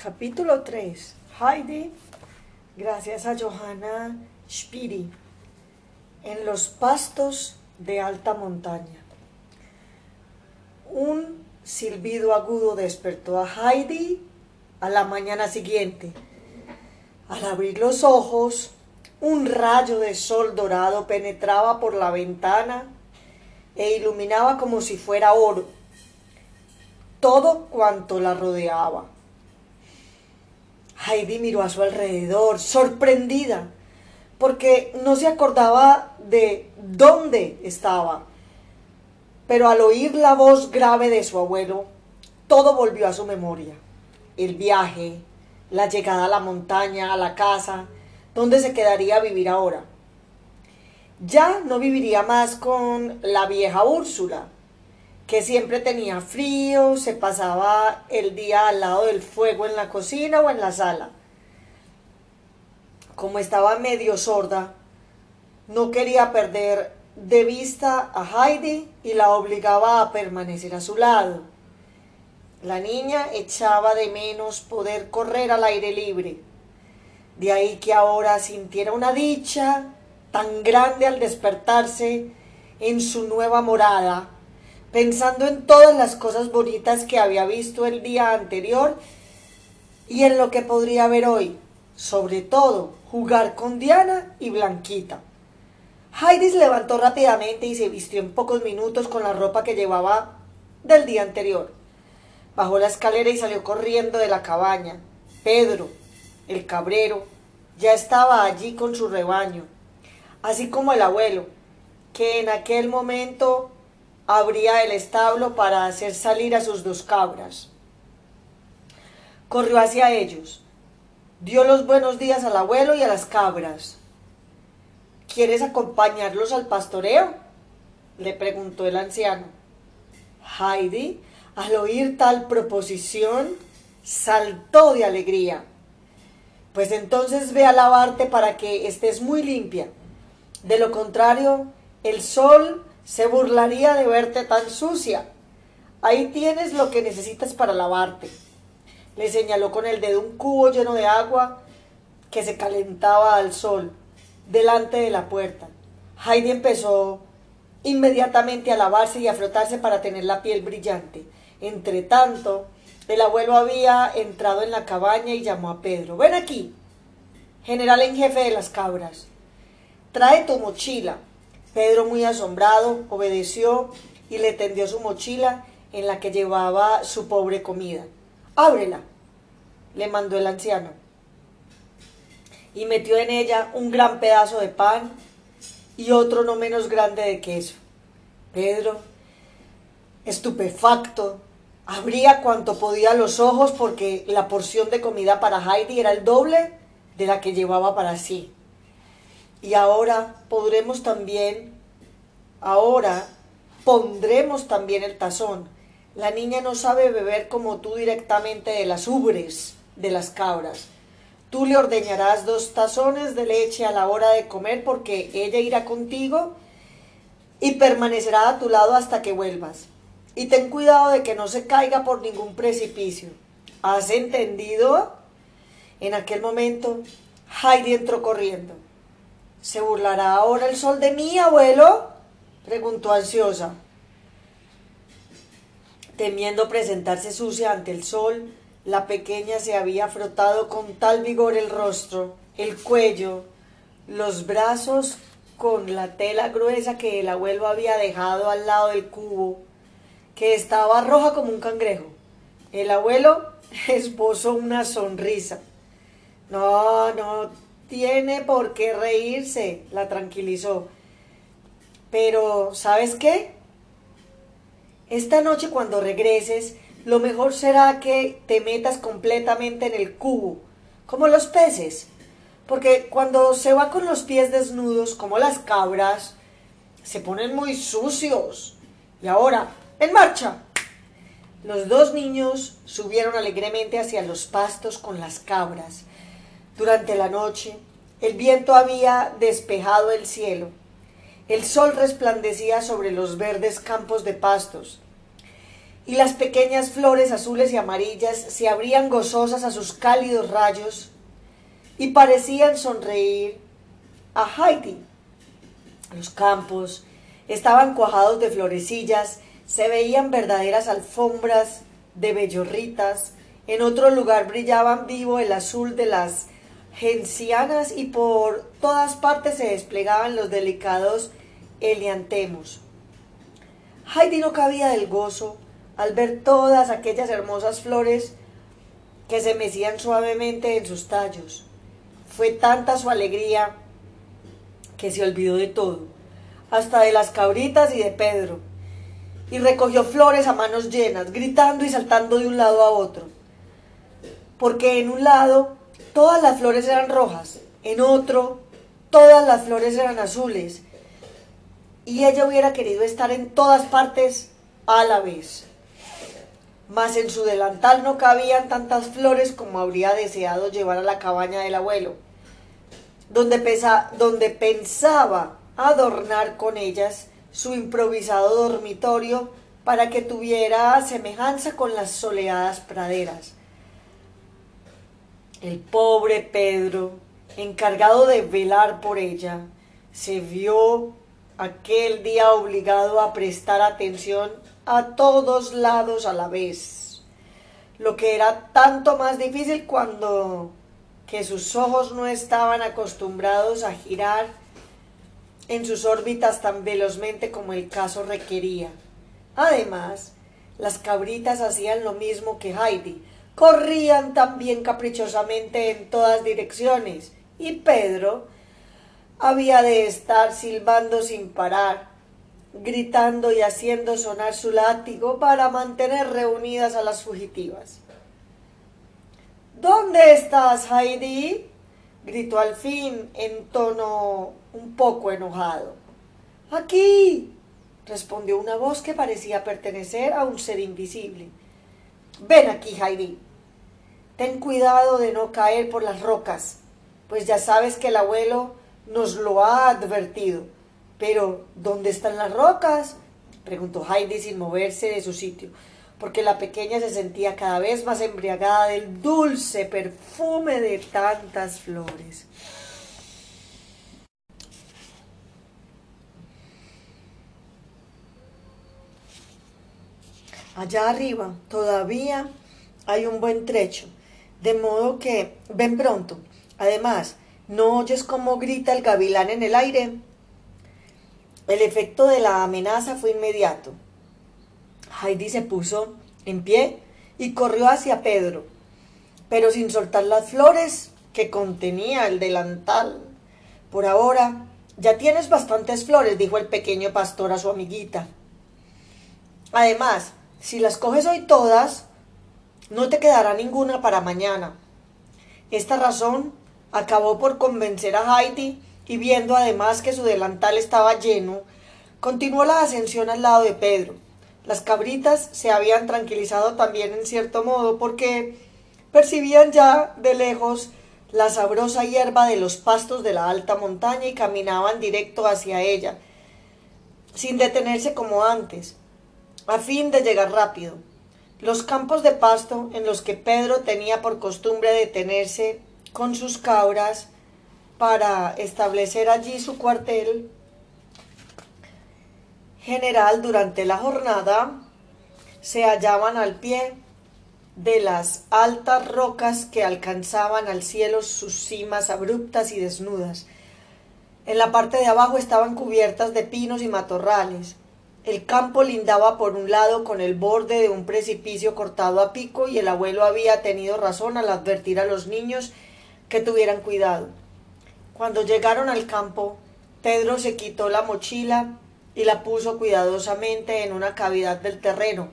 Capítulo 3. Heidi, gracias a Johanna Spiri, en los pastos de alta montaña. Un silbido agudo despertó a Heidi a la mañana siguiente. Al abrir los ojos, un rayo de sol dorado penetraba por la ventana e iluminaba como si fuera oro todo cuanto la rodeaba. Heidi miró a su alrededor, sorprendida, porque no se acordaba de dónde estaba. Pero al oír la voz grave de su abuelo, todo volvió a su memoria. El viaje, la llegada a la montaña, a la casa, donde se quedaría a vivir ahora. Ya no viviría más con la vieja Úrsula, que siempre tenía frío, se pasaba el día al lado del fuego en la cocina o en la sala. Como estaba medio sorda, no quería perder de vista a Heidi y la obligaba a permanecer a su lado. La niña echaba de menos poder correr al aire libre. De ahí que ahora sintiera una dicha tan grande al despertarse en su nueva morada pensando en todas las cosas bonitas que había visto el día anterior y en lo que podría ver hoy, sobre todo jugar con Diana y Blanquita. Heidi se levantó rápidamente y se vistió en pocos minutos con la ropa que llevaba del día anterior. Bajó la escalera y salió corriendo de la cabaña. Pedro, el cabrero, ya estaba allí con su rebaño, así como el abuelo, que en aquel momento abría el establo para hacer salir a sus dos cabras. Corrió hacia ellos, dio los buenos días al abuelo y a las cabras. ¿Quieres acompañarlos al pastoreo? le preguntó el anciano. Heidi, al oír tal proposición, saltó de alegría. Pues entonces ve a lavarte para que estés muy limpia. De lo contrario, el sol se burlaría de verte tan sucia. Ahí tienes lo que necesitas para lavarte. Le señaló con el dedo un cubo lleno de agua que se calentaba al sol delante de la puerta. Heidi empezó inmediatamente a lavarse y a frotarse para tener la piel brillante. Entre tanto, el abuelo había entrado en la cabaña y llamó a Pedro. Ven aquí, general en jefe de las cabras. Trae tu mochila. Pedro, muy asombrado, obedeció y le tendió su mochila en la que llevaba su pobre comida. Ábrela, le mandó el anciano. Y metió en ella un gran pedazo de pan y otro no menos grande de queso. Pedro, estupefacto, abría cuanto podía los ojos porque la porción de comida para Heidi era el doble de la que llevaba para sí. Y ahora podremos también, ahora pondremos también el tazón. La niña no sabe beber como tú directamente de las ubres de las cabras. Tú le ordeñarás dos tazones de leche a la hora de comer porque ella irá contigo y permanecerá a tu lado hasta que vuelvas. Y ten cuidado de que no se caiga por ningún precipicio. ¿Has entendido? En aquel momento, Heidi entró corriendo. ¿Se burlará ahora el sol de mí, abuelo? preguntó ansiosa. Temiendo presentarse sucia ante el sol, la pequeña se había frotado con tal vigor el rostro, el cuello, los brazos con la tela gruesa que el abuelo había dejado al lado del cubo, que estaba roja como un cangrejo. El abuelo esbozó una sonrisa. No, no, tiene por qué reírse, la tranquilizó. Pero, ¿sabes qué? Esta noche cuando regreses, lo mejor será que te metas completamente en el cubo, como los peces, porque cuando se va con los pies desnudos, como las cabras, se ponen muy sucios. Y ahora, en marcha. Los dos niños subieron alegremente hacia los pastos con las cabras. Durante la noche, el viento había despejado el cielo. El sol resplandecía sobre los verdes campos de pastos. y las pequeñas flores azules y amarillas se abrían gozosas a sus cálidos rayos y parecían sonreír a Heidi. Los campos estaban cuajados de florecillas, se veían verdaderas alfombras de bellorritas, en otro lugar brillaban vivo el azul de las gencianas y por todas partes se desplegaban los delicados eliantemos. Heidi no cabía del gozo al ver todas aquellas hermosas flores que se mecían suavemente en sus tallos. Fue tanta su alegría que se olvidó de todo, hasta de las cabritas y de Pedro, y recogió flores a manos llenas, gritando y saltando de un lado a otro. Porque en un lado todas las flores eran rojas, en otro todas las flores eran azules, y ella hubiera querido estar en todas partes a la vez. Mas en su delantal no cabían tantas flores como habría deseado llevar a la cabaña del abuelo, donde, donde pensaba adornar con ellas su improvisado dormitorio para que tuviera semejanza con las soleadas praderas. El pobre Pedro, encargado de velar por ella, se vio aquel día obligado a prestar atención a todos lados a la vez, lo que era tanto más difícil cuando que sus ojos no estaban acostumbrados a girar en sus órbitas tan velozmente como el caso requería. Además, las cabritas hacían lo mismo que Heidi, corrían también caprichosamente en todas direcciones, y Pedro había de estar silbando sin parar, gritando y haciendo sonar su látigo para mantener reunidas a las fugitivas. ¿Dónde estás, Heidi? gritó al fin en tono un poco enojado. Aquí, respondió una voz que parecía pertenecer a un ser invisible. Ven aquí, Heidi. Ten cuidado de no caer por las rocas, pues ya sabes que el abuelo nos lo ha advertido. Pero, ¿dónde están las rocas? preguntó Heidi sin moverse de su sitio, porque la pequeña se sentía cada vez más embriagada del dulce perfume de tantas flores. Allá arriba todavía hay un buen trecho, de modo que ven pronto. Además, ¿No oyes cómo grita el gavilán en el aire? El efecto de la amenaza fue inmediato. Heidi se puso en pie y corrió hacia Pedro, pero sin soltar las flores que contenía el delantal. Por ahora, ya tienes bastantes flores, dijo el pequeño pastor a su amiguita. Además, si las coges hoy todas, no te quedará ninguna para mañana. Esta razón acabó por convencer a Heidi y viendo además que su delantal estaba lleno, continuó la ascensión al lado de Pedro. Las cabritas se habían tranquilizado también en cierto modo porque percibían ya de lejos la sabrosa hierba de los pastos de la alta montaña y caminaban directo hacia ella, sin detenerse como antes, a fin de llegar rápido. Los campos de pasto en los que Pedro tenía por costumbre detenerse con sus cabras para establecer allí su cuartel general durante la jornada se hallaban al pie de las altas rocas que alcanzaban al cielo sus cimas abruptas y desnudas. En la parte de abajo estaban cubiertas de pinos y matorrales. El campo lindaba por un lado con el borde de un precipicio cortado a pico y el abuelo había tenido razón al advertir a los niños que tuvieran cuidado. Cuando llegaron al campo, Pedro se quitó la mochila y la puso cuidadosamente en una cavidad del terreno,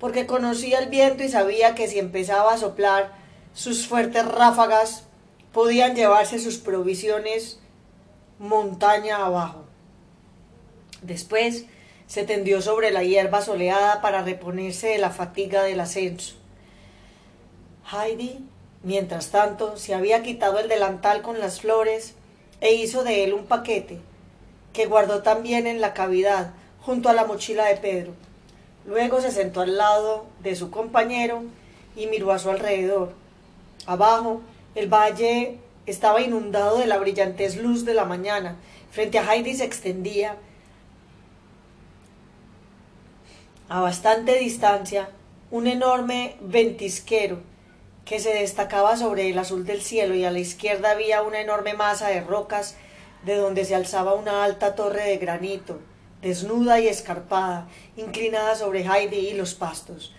porque conocía el viento y sabía que si empezaba a soplar sus fuertes ráfagas podían llevarse sus provisiones montaña abajo. Después se tendió sobre la hierba soleada para reponerse de la fatiga del ascenso. Heidi Mientras tanto, se había quitado el delantal con las flores e hizo de él un paquete, que guardó también en la cavidad, junto a la mochila de Pedro. Luego se sentó al lado de su compañero y miró a su alrededor. Abajo, el valle estaba inundado de la brillantez luz de la mañana. Frente a Heidi se extendía a bastante distancia un enorme ventisquero que se destacaba sobre el azul del cielo y a la izquierda había una enorme masa de rocas de donde se alzaba una alta torre de granito, desnuda y escarpada, inclinada sobre Heidi y los pastos.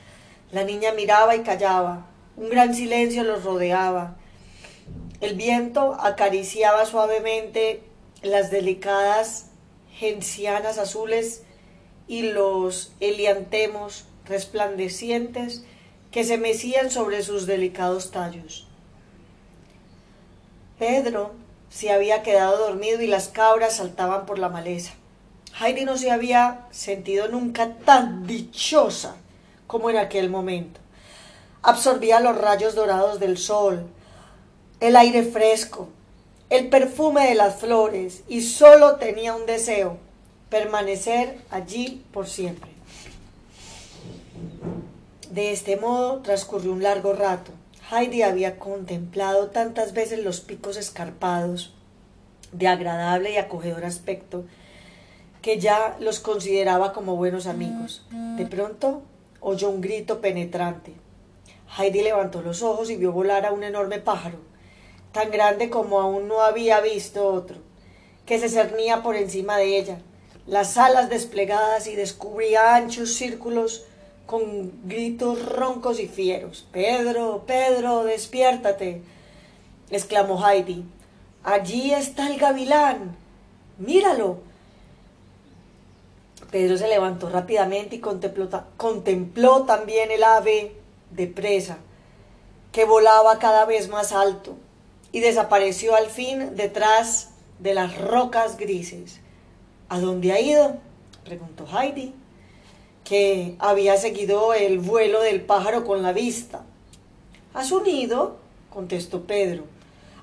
La niña miraba y callaba. Un gran silencio los rodeaba. El viento acariciaba suavemente las delicadas gencianas azules y los eliantemos resplandecientes que se mecían sobre sus delicados tallos. Pedro se había quedado dormido y las cabras saltaban por la maleza. Heidi no se había sentido nunca tan dichosa como en aquel momento. Absorbía los rayos dorados del sol, el aire fresco, el perfume de las flores y solo tenía un deseo, permanecer allí por siempre. De este modo transcurrió un largo rato. Heidi había contemplado tantas veces los picos escarpados, de agradable y acogedor aspecto, que ya los consideraba como buenos amigos. De pronto oyó un grito penetrante. Heidi levantó los ojos y vio volar a un enorme pájaro, tan grande como aún no había visto otro, que se cernía por encima de ella, las alas desplegadas y descubría anchos círculos con gritos roncos y fieros. Pedro, Pedro, despiértate, exclamó Heidi. Allí está el gavilán. Míralo. Pedro se levantó rápidamente y contempló, contempló también el ave de presa, que volaba cada vez más alto y desapareció al fin detrás de las rocas grises. ¿A dónde ha ido? preguntó Heidi, que había seguido el vuelo del pájaro con la vista. ¿A su nido? contestó Pedro.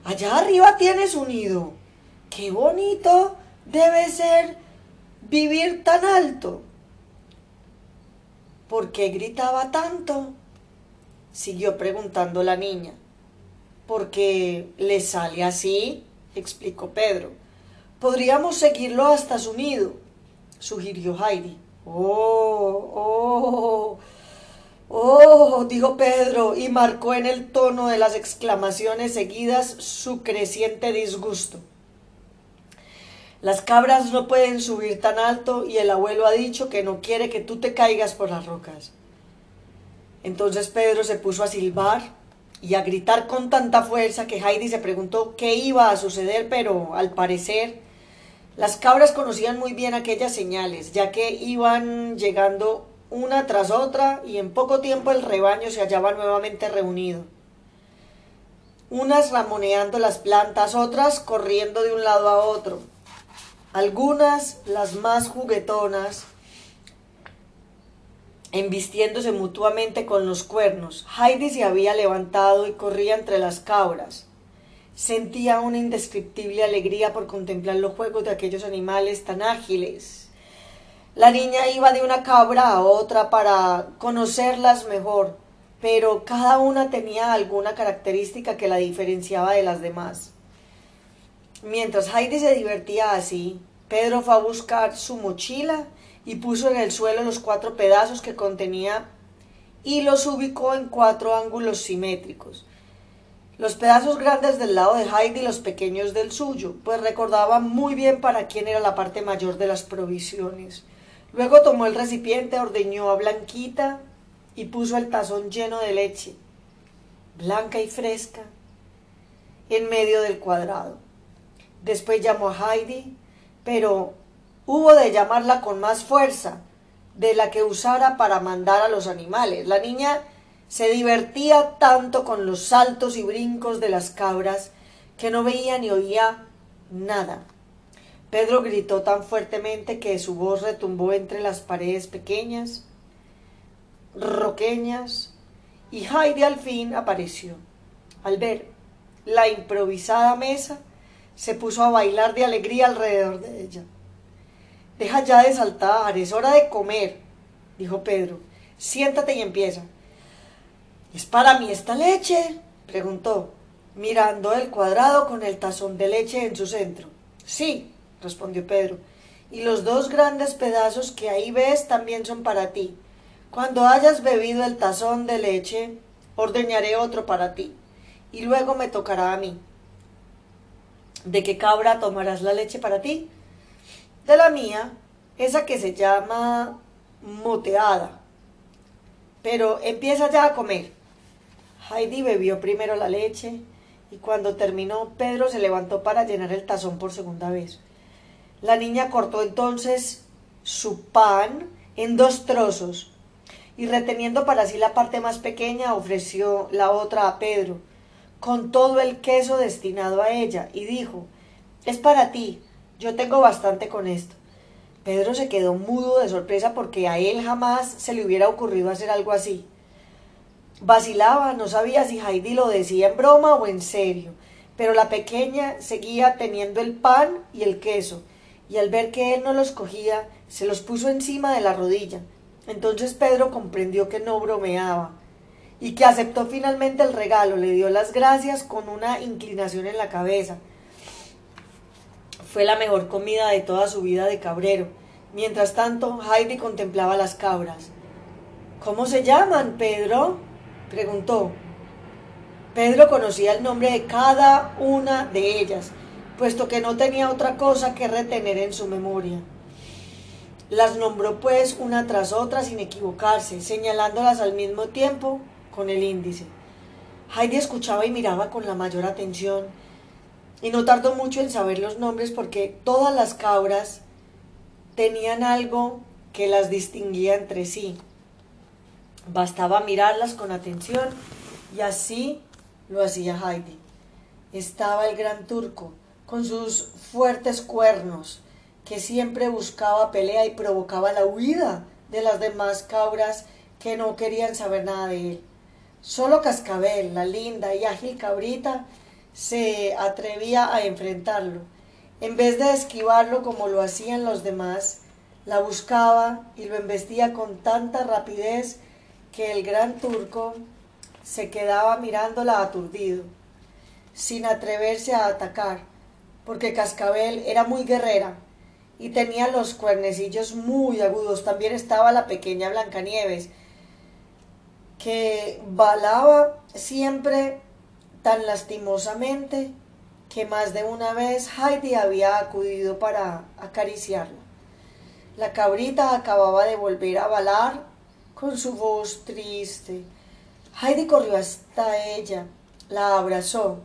Allá arriba tiene su nido. ¡Qué bonito debe ser vivir tan alto? ¿Por qué gritaba tanto? siguió preguntando la niña. Porque le sale así, explicó Pedro. Podríamos seguirlo hasta su nido, sugirió Heidi. Oh, oh, oh, dijo Pedro y marcó en el tono de las exclamaciones seguidas su creciente disgusto. Las cabras no pueden subir tan alto y el abuelo ha dicho que no quiere que tú te caigas por las rocas. Entonces Pedro se puso a silbar y a gritar con tanta fuerza que Heidi se preguntó qué iba a suceder, pero al parecer las cabras conocían muy bien aquellas señales, ya que iban llegando una tras otra y en poco tiempo el rebaño se hallaba nuevamente reunido. Unas ramoneando las plantas, otras corriendo de un lado a otro. Algunas, las más juguetonas, embistiéndose mutuamente con los cuernos. Heidi se había levantado y corría entre las cabras. Sentía una indescriptible alegría por contemplar los juegos de aquellos animales tan ágiles. La niña iba de una cabra a otra para conocerlas mejor, pero cada una tenía alguna característica que la diferenciaba de las demás. Mientras Heidi se divertía así, Pedro fue a buscar su mochila y puso en el suelo los cuatro pedazos que contenía y los ubicó en cuatro ángulos simétricos. Los pedazos grandes del lado de Heidi y los pequeños del suyo, pues recordaba muy bien para quién era la parte mayor de las provisiones. Luego tomó el recipiente, ordeñó a Blanquita y puso el tazón lleno de leche, blanca y fresca, en medio del cuadrado. Después llamó a Heidi, pero hubo de llamarla con más fuerza de la que usara para mandar a los animales. La niña se divertía tanto con los saltos y brincos de las cabras que no veía ni oía nada. Pedro gritó tan fuertemente que su voz retumbó entre las paredes pequeñas, roqueñas, y Heidi al fin apareció. Al ver la improvisada mesa, se puso a bailar de alegría alrededor de ella. Deja ya de saltar, es hora de comer. dijo Pedro. Siéntate y empieza. ¿Es para mí esta leche? preguntó, mirando el cuadrado con el tazón de leche en su centro. Sí, respondió Pedro, y los dos grandes pedazos que ahí ves también son para ti. Cuando hayas bebido el tazón de leche, ordeñaré otro para ti, y luego me tocará a mí. ¿De qué cabra tomarás la leche para ti? De la mía, esa que se llama moteada. Pero empieza ya a comer. Heidi bebió primero la leche y cuando terminó Pedro se levantó para llenar el tazón por segunda vez. La niña cortó entonces su pan en dos trozos y reteniendo para sí la parte más pequeña ofreció la otra a Pedro, con todo el queso destinado a ella, y dijo Es para ti, yo tengo bastante con esto. Pedro se quedó mudo de sorpresa porque a él jamás se le hubiera ocurrido hacer algo así. Vacilaba, no sabía si Heidi lo decía en broma o en serio, pero la pequeña seguía teniendo el pan y el queso, y al ver que él no los cogía, se los puso encima de la rodilla. Entonces Pedro comprendió que no bromeaba y que aceptó finalmente el regalo, le dio las gracias con una inclinación en la cabeza. Fue la mejor comida de toda su vida de cabrero. Mientras tanto, Heidi contemplaba las cabras. ¿Cómo se llaman, Pedro? Preguntó. Pedro conocía el nombre de cada una de ellas, puesto que no tenía otra cosa que retener en su memoria. Las nombró pues una tras otra sin equivocarse, señalándolas al mismo tiempo con el índice. Heidi escuchaba y miraba con la mayor atención, y no tardó mucho en saber los nombres porque todas las cabras tenían algo que las distinguía entre sí. Bastaba mirarlas con atención y así lo hacía Heidi. Estaba el gran turco, con sus fuertes cuernos, que siempre buscaba pelea y provocaba la huida de las demás cabras que no querían saber nada de él. Solo Cascabel, la linda y ágil cabrita, se atrevía a enfrentarlo. En vez de esquivarlo como lo hacían los demás, la buscaba y lo embestía con tanta rapidez que el gran turco se quedaba mirándola aturdido, sin atreverse a atacar, porque Cascabel era muy guerrera y tenía los cuernecillos muy agudos. También estaba la pequeña Blancanieves, que balaba siempre tan lastimosamente que más de una vez Heidi había acudido para acariciarla. La cabrita acababa de volver a balar con su voz triste. Heidi corrió hasta ella, la abrazó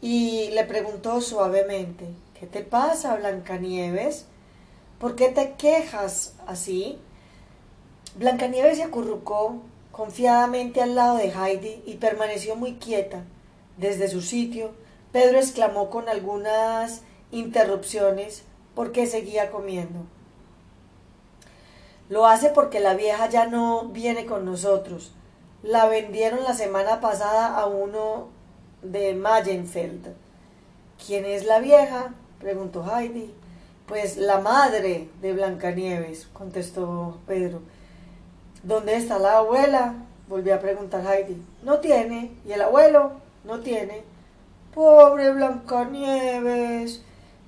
y le preguntó suavemente ¿Qué te pasa, Blancanieves? ¿Por qué te quejas así? Blancanieves se acurrucó confiadamente al lado de Heidi y permaneció muy quieta. Desde su sitio, Pedro exclamó con algunas interrupciones porque seguía comiendo. Lo hace porque la vieja ya no viene con nosotros. La vendieron la semana pasada a uno de Mayenfeld. ¿Quién es la vieja? preguntó Heidi. Pues la madre de Blancanieves, contestó Pedro. ¿Dónde está la abuela? volvió a preguntar Heidi. No tiene. ¿Y el abuelo? No tiene. Pobre Blancanieves,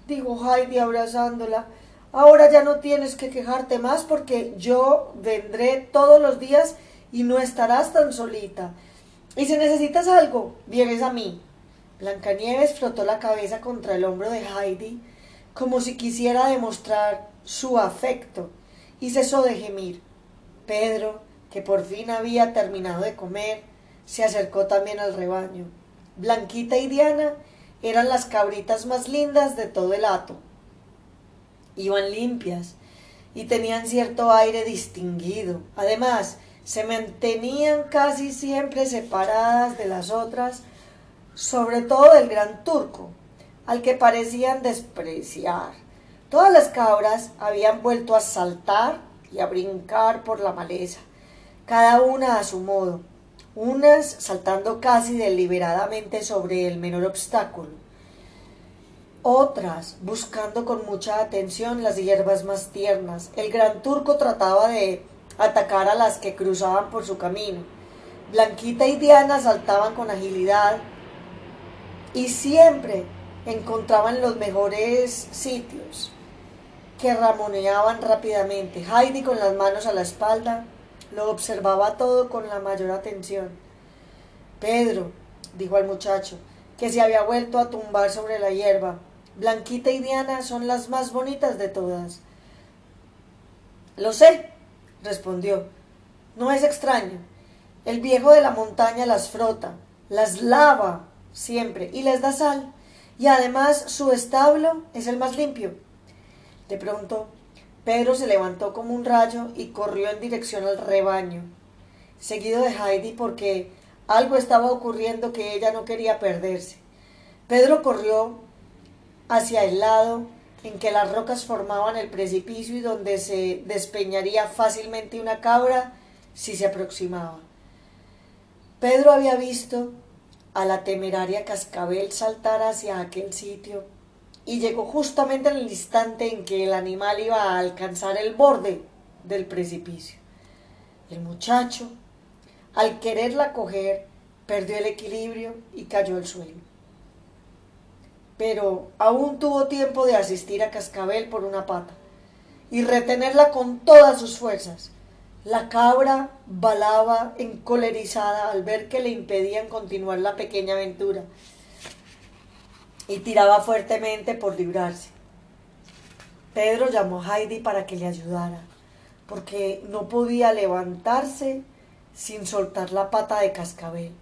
dijo Heidi abrazándola. Ahora ya no tienes que quejarte más porque yo vendré todos los días y no estarás tan solita. Y si necesitas algo, vienes a mí. Blancanieves frotó la cabeza contra el hombro de Heidi como si quisiera demostrar su afecto, y cesó de gemir. Pedro, que por fin había terminado de comer, se acercó también al rebaño. Blanquita y Diana eran las cabritas más lindas de todo el hato. Iban limpias y tenían cierto aire distinguido. Además, se mantenían casi siempre separadas de las otras, sobre todo del gran turco, al que parecían despreciar. Todas las cabras habían vuelto a saltar y a brincar por la maleza, cada una a su modo, unas saltando casi deliberadamente sobre el menor obstáculo, otras buscando con mucha atención las hierbas más tiernas. El gran turco trataba de atacar a las que cruzaban por su camino. Blanquita y Diana saltaban con agilidad y siempre encontraban los mejores sitios que ramoneaban rápidamente. Heidi con las manos a la espalda lo observaba todo con la mayor atención. Pedro, dijo al muchacho, que se había vuelto a tumbar sobre la hierba, Blanquita y Diana son las más bonitas de todas. Lo sé, respondió. No es extraño. El viejo de la montaña las frota, las lava siempre y les da sal. Y además su establo es el más limpio. De pronto, Pedro se levantó como un rayo y corrió en dirección al rebaño, seguido de Heidi porque algo estaba ocurriendo que ella no quería perderse. Pedro corrió hacia el lado en que las rocas formaban el precipicio y donde se despeñaría fácilmente una cabra si se aproximaba. Pedro había visto a la temeraria cascabel saltar hacia aquel sitio y llegó justamente en el instante en que el animal iba a alcanzar el borde del precipicio. El muchacho, al quererla coger, perdió el equilibrio y cayó al suelo pero aún tuvo tiempo de asistir a Cascabel por una pata y retenerla con todas sus fuerzas. La cabra balaba encolerizada al ver que le impedían continuar la pequeña aventura y tiraba fuertemente por librarse. Pedro llamó a Heidi para que le ayudara, porque no podía levantarse sin soltar la pata de cascabel.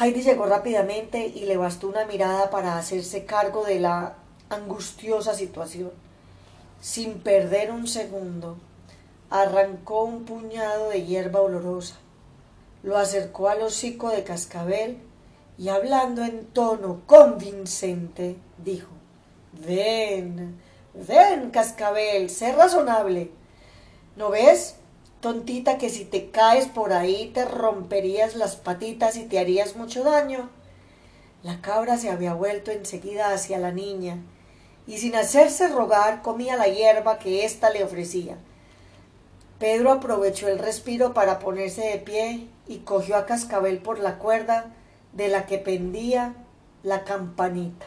Heidi llegó rápidamente y le bastó una mirada para hacerse cargo de la angustiosa situación. Sin perder un segundo, arrancó un puñado de hierba olorosa, lo acercó al hocico de cascabel y hablando en tono convincente, dijo Ven, ven, cascabel, sé razonable. ¿No ves? Tontita que si te caes por ahí te romperías las patitas y te harías mucho daño. La cabra se había vuelto enseguida hacia la niña y sin hacerse rogar comía la hierba que ésta le ofrecía. Pedro aprovechó el respiro para ponerse de pie y cogió a Cascabel por la cuerda de la que pendía la campanita.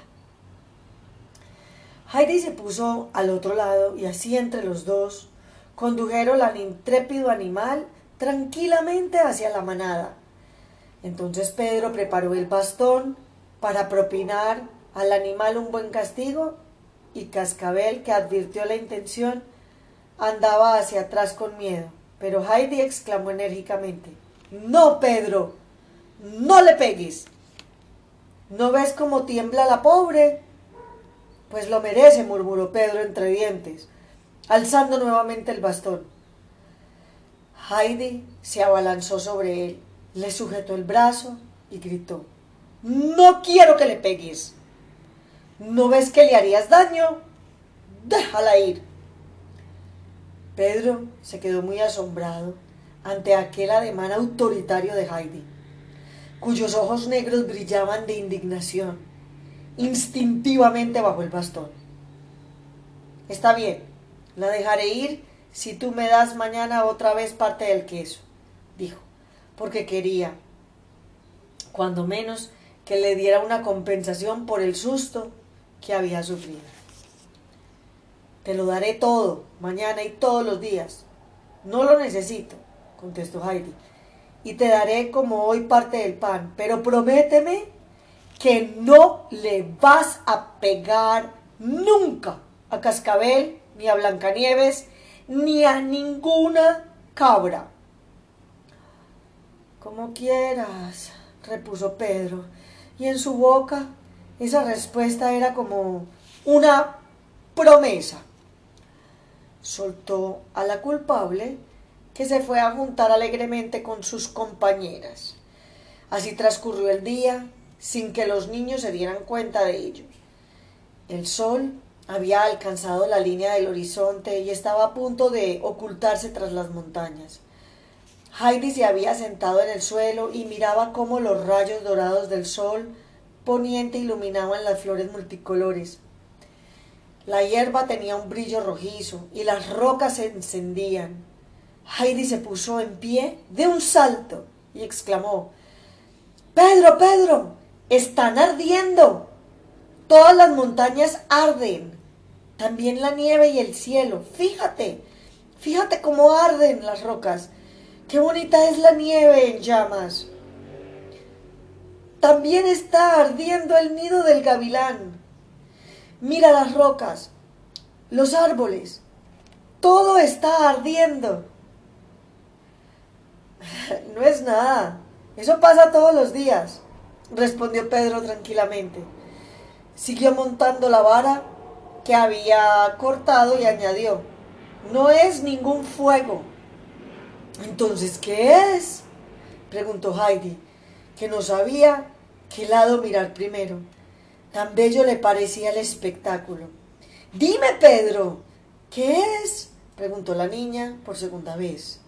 Heidi se puso al otro lado y así entre los dos condujeron al intrépido animal tranquilamente hacia la manada. Entonces Pedro preparó el bastón para propinar al animal un buen castigo y Cascabel, que advirtió la intención, andaba hacia atrás con miedo. Pero Heidi exclamó enérgicamente No, Pedro, no le pegues. ¿No ves cómo tiembla la pobre? Pues lo merece, murmuró Pedro entre dientes alzando nuevamente el bastón. Heidi se abalanzó sobre él, le sujetó el brazo y gritó No quiero que le pegues. ¿No ves que le harías daño? Déjala ir. Pedro se quedó muy asombrado ante aquel ademán autoritario de Heidi, cuyos ojos negros brillaban de indignación, instintivamente bajo el bastón. Está bien, la dejaré ir si tú me das mañana otra vez parte del queso, dijo, porque quería, cuando menos, que le diera una compensación por el susto que había sufrido. Te lo daré todo, mañana y todos los días. No lo necesito, contestó Heidi, y te daré como hoy parte del pan, pero prométeme que no le vas a pegar nunca a Cascabel ni a Blancanieves, ni a ninguna cabra. Como quieras, repuso Pedro, y en su boca esa respuesta era como una promesa. Soltó a la culpable, que se fue a juntar alegremente con sus compañeras. Así transcurrió el día sin que los niños se dieran cuenta de ello. El sol había alcanzado la línea del horizonte y estaba a punto de ocultarse tras las montañas. Heidi se había sentado en el suelo y miraba cómo los rayos dorados del sol poniente iluminaban las flores multicolores. La hierba tenía un brillo rojizo y las rocas se encendían. Heidi se puso en pie de un salto y exclamó, Pedro, Pedro, están ardiendo. Todas las montañas arden, también la nieve y el cielo. Fíjate, fíjate cómo arden las rocas. Qué bonita es la nieve en llamas. También está ardiendo el nido del gavilán. Mira las rocas, los árboles, todo está ardiendo. No es nada, eso pasa todos los días, respondió Pedro tranquilamente. Siguió montando la vara que había cortado y añadió, no es ningún fuego. Entonces, ¿qué es? preguntó Heidi, que no sabía qué lado mirar primero. Tan bello le parecía el espectáculo. Dime, Pedro, ¿qué es? preguntó la niña por segunda vez.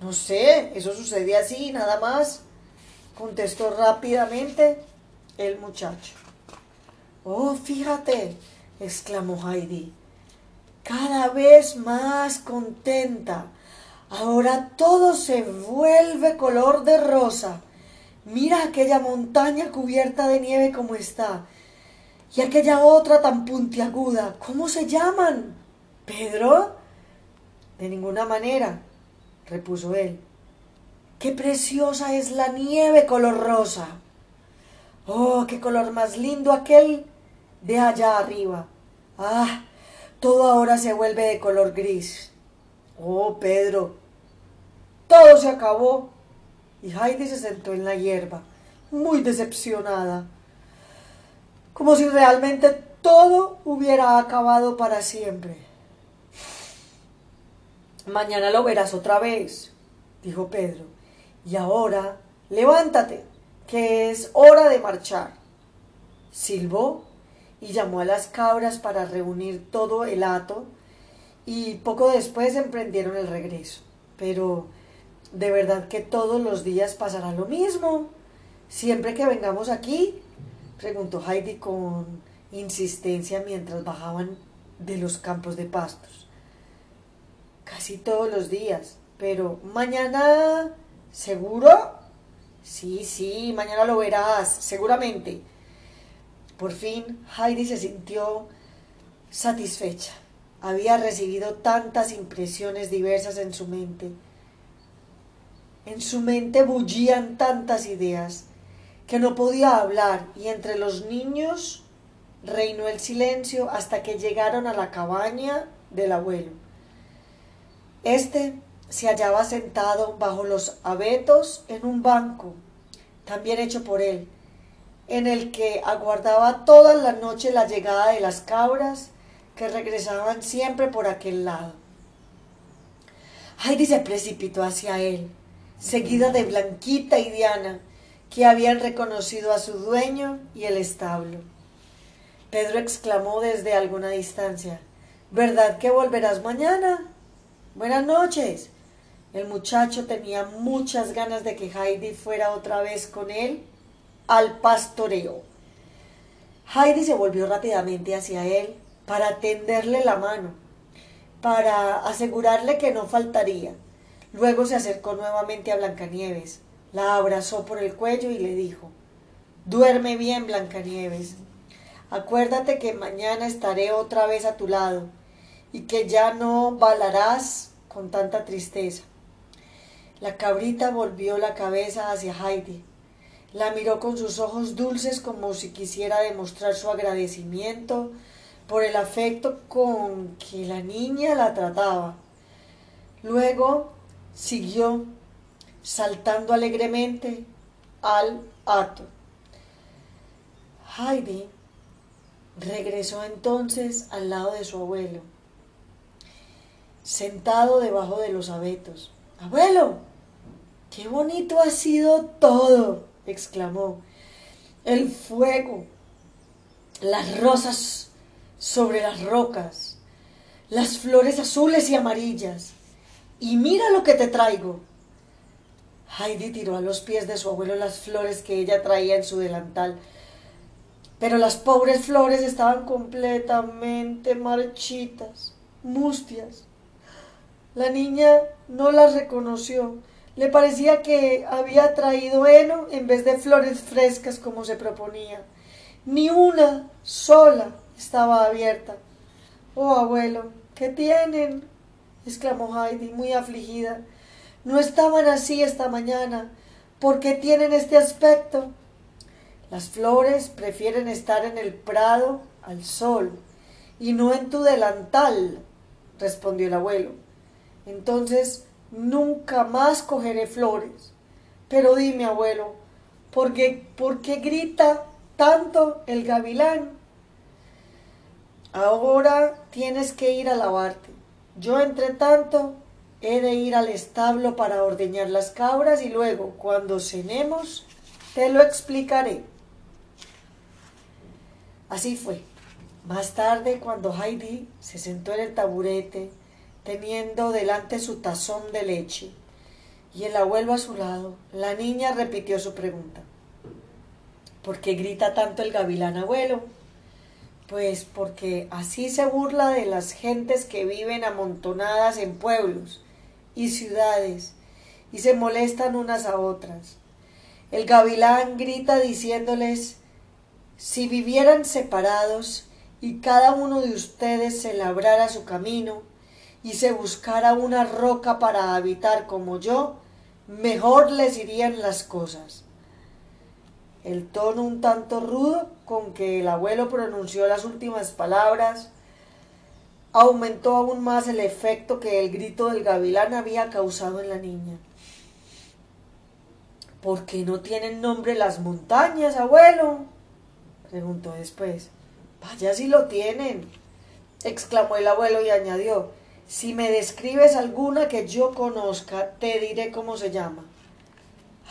No sé, eso sucede así, nada más, contestó rápidamente el muchacho. Oh, fíjate, exclamó Heidi, cada vez más contenta. Ahora todo se vuelve color de rosa. Mira aquella montaña cubierta de nieve como está. Y aquella otra tan puntiaguda. ¿Cómo se llaman? ¿Pedro? De ninguna manera, repuso él. Qué preciosa es la nieve color rosa. Oh, qué color más lindo aquel de allá arriba. Ah, todo ahora se vuelve de color gris. Oh, Pedro, todo se acabó. Y Heidi se sentó en la hierba, muy decepcionada, como si realmente todo hubiera acabado para siempre. Mañana lo verás otra vez, dijo Pedro. Y ahora, levántate, que es hora de marchar. Silbó y llamó a las cabras para reunir todo el hato y poco después emprendieron el regreso. Pero de verdad que todos los días pasará lo mismo. Siempre que vengamos aquí, preguntó Heidi con insistencia mientras bajaban de los campos de pastos. Casi todos los días, pero mañana, ¿seguro? Sí, sí, mañana lo verás, seguramente. Por fin Heidi se sintió satisfecha. Había recibido tantas impresiones diversas en su mente. En su mente bullían tantas ideas que no podía hablar y entre los niños reinó el silencio hasta que llegaron a la cabaña del abuelo. Este se hallaba sentado bajo los abetos en un banco, también hecho por él, en el que aguardaba toda la noche la llegada de las cabras que regresaban siempre por aquel lado. Heidi se precipitó hacia él, seguida de Blanquita y Diana, que habían reconocido a su dueño y el establo. Pedro exclamó desde alguna distancia, ¿Verdad que volverás mañana? Buenas noches. El muchacho tenía muchas ganas de que Heidi fuera otra vez con él al pastoreo. Heidi se volvió rápidamente hacia él para tenderle la mano, para asegurarle que no faltaría. Luego se acercó nuevamente a Blancanieves, la abrazó por el cuello y le dijo Duerme bien, Blancanieves. Acuérdate que mañana estaré otra vez a tu lado y que ya no balarás con tanta tristeza. La cabrita volvió la cabeza hacia Heidi la miró con sus ojos dulces como si quisiera demostrar su agradecimiento por el afecto con que la niña la trataba. Luego siguió saltando alegremente al hato. Heidi regresó entonces al lado de su abuelo, sentado debajo de los abetos. Abuelo, qué bonito ha sido todo exclamó. El fuego, las rosas sobre las rocas, las flores azules y amarillas. Y mira lo que te traigo. Heidi tiró a los pies de su abuelo las flores que ella traía en su delantal. Pero las pobres flores estaban completamente marchitas, mustias. La niña no las reconoció. Le parecía que había traído heno en vez de flores frescas como se proponía. Ni una sola estaba abierta. Oh, abuelo, ¿qué tienen? exclamó Heidi, muy afligida. No estaban así esta mañana. ¿Por qué tienen este aspecto? Las flores prefieren estar en el prado al sol y no en tu delantal, respondió el abuelo. Entonces nunca más cogeré flores. Pero dime, abuelo, ¿por qué, por qué grita tanto el gavilán? Ahora tienes que ir a lavarte. Yo, entre tanto, he de ir al establo para ordeñar las cabras y luego, cuando cenemos, te lo explicaré. Así fue. Más tarde, cuando Heidi se sentó en el taburete, teniendo delante su tazón de leche y el abuelo a su lado, la niña repitió su pregunta. ¿Por qué grita tanto el gavilán abuelo? Pues porque así se burla de las gentes que viven amontonadas en pueblos y ciudades y se molestan unas a otras. El gavilán grita diciéndoles, si vivieran separados y cada uno de ustedes se labrara su camino, y se buscara una roca para habitar como yo, mejor les irían las cosas. El tono un tanto rudo con que el abuelo pronunció las últimas palabras aumentó aún más el efecto que el grito del gavilán había causado en la niña. ¿Por qué no tienen nombre las montañas, abuelo? preguntó después. Vaya si lo tienen, exclamó el abuelo y añadió, si me describes alguna que yo conozca, te diré cómo se llama.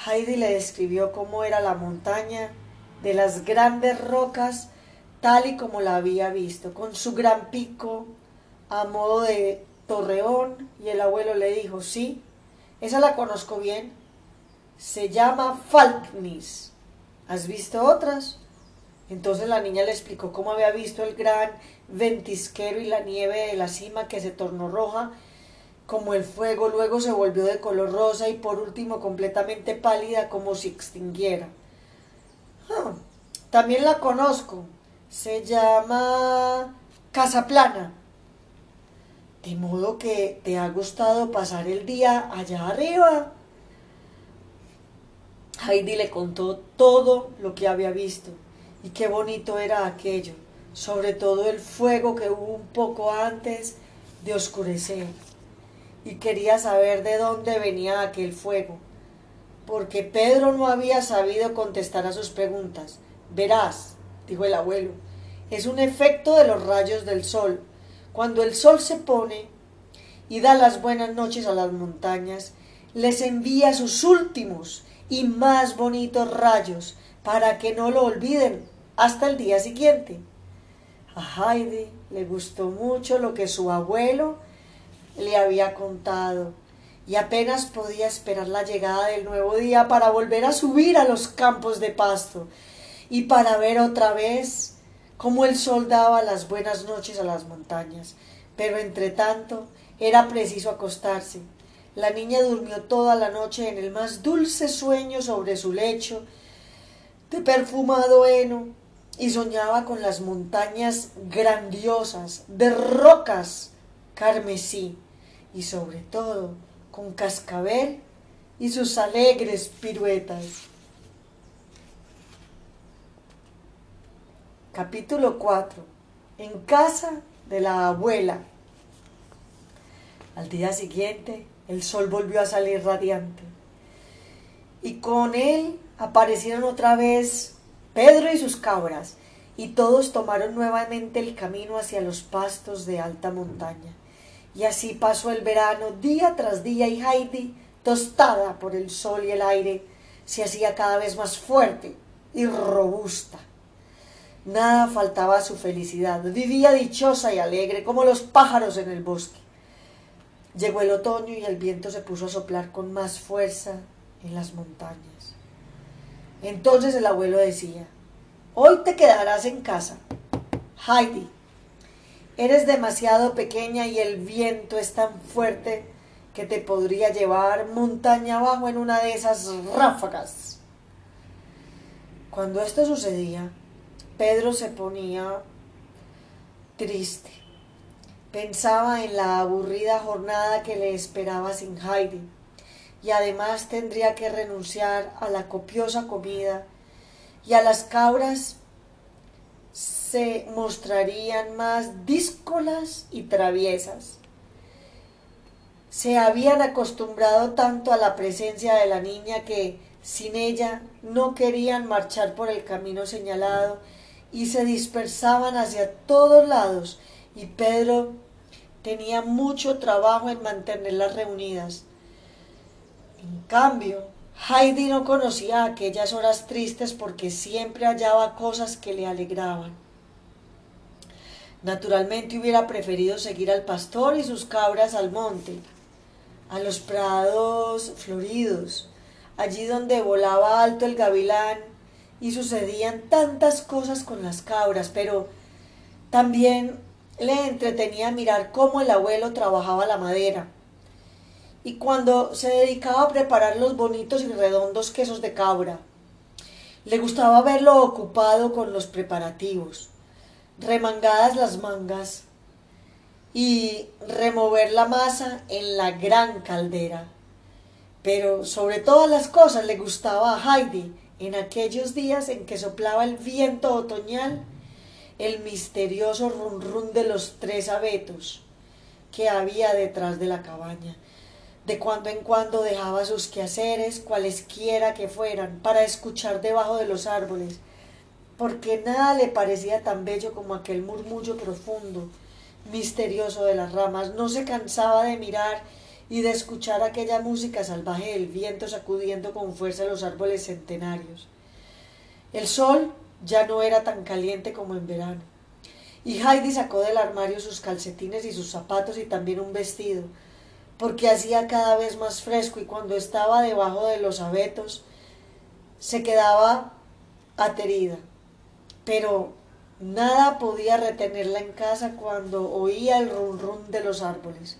Heidi le describió cómo era la montaña de las grandes rocas tal y como la había visto, con su gran pico a modo de torreón, y el abuelo le dijo, sí, esa la conozco bien, se llama Falknis. ¿Has visto otras? Entonces la niña le explicó cómo había visto el gran ventisquero y la nieve de la cima que se tornó roja como el fuego, luego se volvió de color rosa y por último completamente pálida como si extinguiera. Ah, también la conozco. Se llama Casa Plana. De modo que te ha gustado pasar el día allá arriba. Heidi le contó todo lo que había visto y qué bonito era aquello, sobre todo el fuego que hubo un poco antes de oscurecer. Y quería saber de dónde venía aquel fuego, porque Pedro no había sabido contestar a sus preguntas. Verás, dijo el abuelo, es un efecto de los rayos del sol. Cuando el sol se pone y da las buenas noches a las montañas, les envía sus últimos y más bonitos rayos para que no lo olviden hasta el día siguiente. A Heidi le gustó mucho lo que su abuelo le había contado y apenas podía esperar la llegada del nuevo día para volver a subir a los campos de pasto y para ver otra vez cómo el sol daba las buenas noches a las montañas. Pero entre tanto era preciso acostarse. La niña durmió toda la noche en el más dulce sueño sobre su lecho de perfumado heno y soñaba con las montañas grandiosas de rocas carmesí y sobre todo con cascabel y sus alegres piruetas. Capítulo 4. En casa de la abuela. Al día siguiente el sol volvió a salir radiante y con él aparecieron otra vez Pedro y sus cabras, y todos tomaron nuevamente el camino hacia los pastos de alta montaña. Y así pasó el verano día tras día y Heidi, tostada por el sol y el aire, se hacía cada vez más fuerte y robusta. Nada faltaba a su felicidad, vivía dichosa y alegre como los pájaros en el bosque. Llegó el otoño y el viento se puso a soplar con más fuerza en las montañas. Entonces el abuelo decía, hoy te quedarás en casa. Heidi, eres demasiado pequeña y el viento es tan fuerte que te podría llevar montaña abajo en una de esas ráfagas. Cuando esto sucedía, Pedro se ponía triste. Pensaba en la aburrida jornada que le esperaba sin Heidi y además tendría que renunciar a la copiosa comida y a las cabras se mostrarían más díscolas y traviesas. Se habían acostumbrado tanto a la presencia de la niña que sin ella no querían marchar por el camino señalado y se dispersaban hacia todos lados y Pedro tenía mucho trabajo en mantenerlas reunidas. En cambio, Heidi no conocía aquellas horas tristes porque siempre hallaba cosas que le alegraban. Naturalmente hubiera preferido seguir al pastor y sus cabras al monte, a los prados floridos, allí donde volaba alto el gavilán y sucedían tantas cosas con las cabras, pero también le entretenía mirar cómo el abuelo trabajaba la madera. Y cuando se dedicaba a preparar los bonitos y redondos quesos de cabra, le gustaba verlo ocupado con los preparativos, remangadas las mangas y remover la masa en la gran caldera. Pero sobre todas las cosas le gustaba a Heidi en aquellos días en que soplaba el viento otoñal, el misterioso run de los tres abetos que había detrás de la cabaña. De cuando en cuando dejaba sus quehaceres, cualesquiera que fueran, para escuchar debajo de los árboles, porque nada le parecía tan bello como aquel murmullo profundo, misterioso de las ramas. No se cansaba de mirar y de escuchar aquella música salvaje del viento sacudiendo con fuerza los árboles centenarios. El sol ya no era tan caliente como en verano, y Heidi sacó del armario sus calcetines y sus zapatos y también un vestido, porque hacía cada vez más fresco y cuando estaba debajo de los abetos se quedaba aterida. Pero nada podía retenerla en casa cuando oía el rum de los árboles.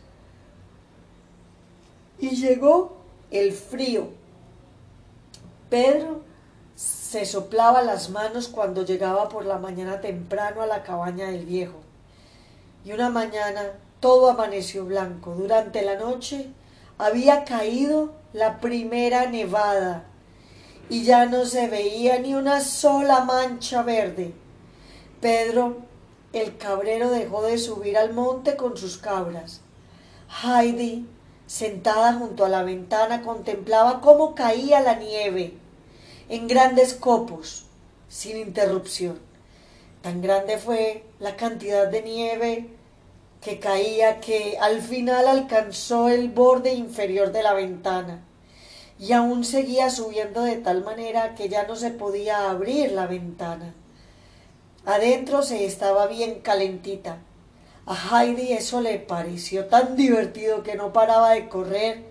Y llegó el frío. Pedro se soplaba las manos cuando llegaba por la mañana temprano a la cabaña del viejo. Y una mañana todo amaneció blanco. Durante la noche había caído la primera nevada y ya no se veía ni una sola mancha verde. Pedro, el cabrero, dejó de subir al monte con sus cabras. Heidi sentada junto a la ventana, contemplaba cómo caía la nieve en grandes copos, sin interrupción. Tan grande fue la cantidad de nieve que caía que al final alcanzó el borde inferior de la ventana y aún seguía subiendo de tal manera que ya no se podía abrir la ventana. Adentro se estaba bien calentita a Heidi eso le pareció tan divertido que no paraba de correr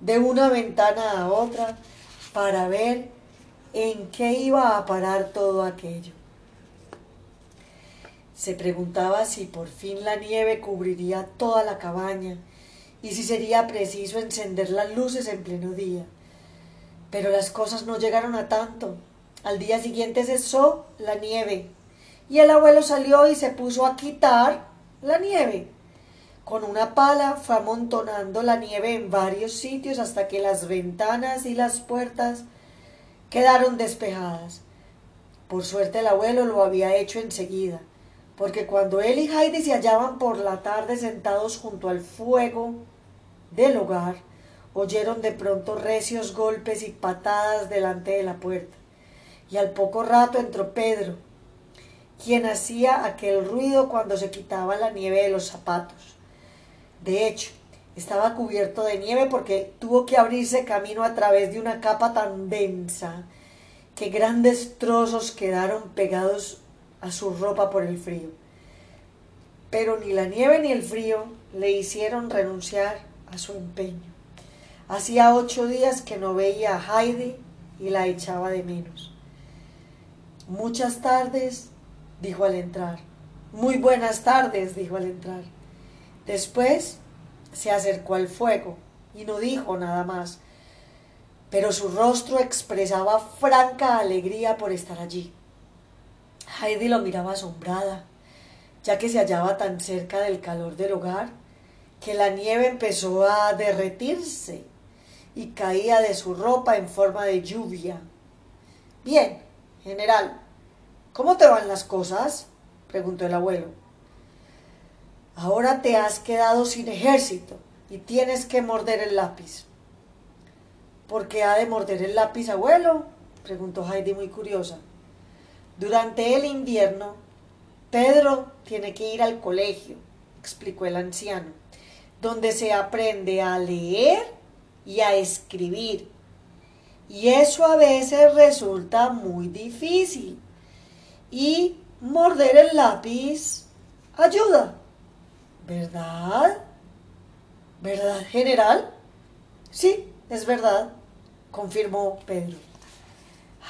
de una ventana a otra para ver en qué iba a parar todo aquello. Se preguntaba si por fin la nieve cubriría toda la cabaña y si sería preciso encender las luces en pleno día. Pero las cosas no llegaron a tanto. Al día siguiente cesó la nieve y el abuelo salió y se puso a quitar la nieve. Con una pala fue amontonando la nieve en varios sitios hasta que las ventanas y las puertas quedaron despejadas. Por suerte el abuelo lo había hecho enseguida, porque cuando él y Heidi se hallaban por la tarde sentados junto al fuego del hogar, oyeron de pronto recios golpes y patadas delante de la puerta. Y al poco rato entró Pedro, quien hacía aquel ruido cuando se quitaba la nieve de los zapatos. De hecho, estaba cubierto de nieve porque tuvo que abrirse camino a través de una capa tan densa que grandes trozos quedaron pegados a su ropa por el frío. Pero ni la nieve ni el frío le hicieron renunciar a su empeño. Hacía ocho días que no veía a Heidi y la echaba de menos. Muchas tardes dijo al entrar. Muy buenas tardes, dijo al entrar. Después se acercó al fuego y no dijo nada más, pero su rostro expresaba franca alegría por estar allí. Heidi lo miraba asombrada, ya que se hallaba tan cerca del calor del hogar que la nieve empezó a derretirse y caía de su ropa en forma de lluvia. Bien, general, ¿cómo te van las cosas? preguntó el abuelo. Ahora te has quedado sin ejército y tienes que morder el lápiz. ¿Por qué ha de morder el lápiz, abuelo? preguntó Heidi muy curiosa. Durante el invierno, Pedro tiene que ir al colegio, explicó el anciano, donde se aprende a leer y a escribir. Y eso a veces resulta muy difícil. Y morder el lápiz ayuda. ¿Verdad? ¿Verdad, general? Sí, es verdad, confirmó Pedro.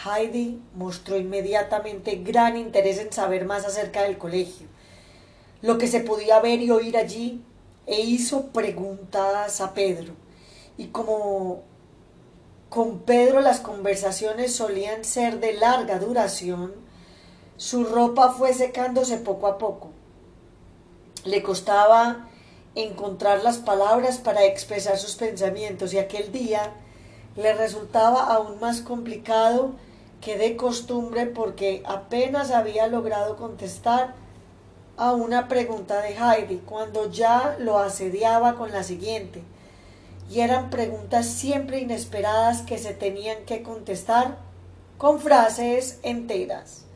Heidi mostró inmediatamente gran interés en saber más acerca del colegio, lo que se podía ver y oír allí, e hizo preguntas a Pedro. Y como con Pedro las conversaciones solían ser de larga duración, su ropa fue secándose poco a poco. Le costaba encontrar las palabras para expresar sus pensamientos y aquel día le resultaba aún más complicado que de costumbre porque apenas había logrado contestar a una pregunta de Heidi cuando ya lo asediaba con la siguiente. Y eran preguntas siempre inesperadas que se tenían que contestar con frases enteras.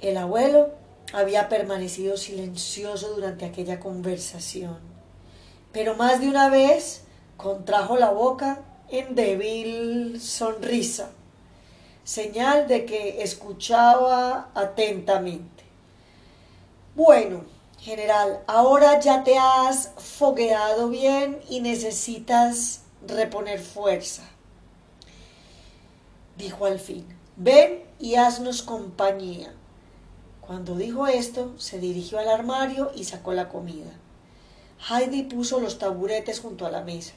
El abuelo había permanecido silencioso durante aquella conversación, pero más de una vez contrajo la boca en débil sonrisa, señal de que escuchaba atentamente. Bueno, general, ahora ya te has fogueado bien y necesitas reponer fuerza, dijo al fin. Ven y haznos compañía. Cuando dijo esto, se dirigió al armario y sacó la comida. Heidi puso los taburetes junto a la mesa.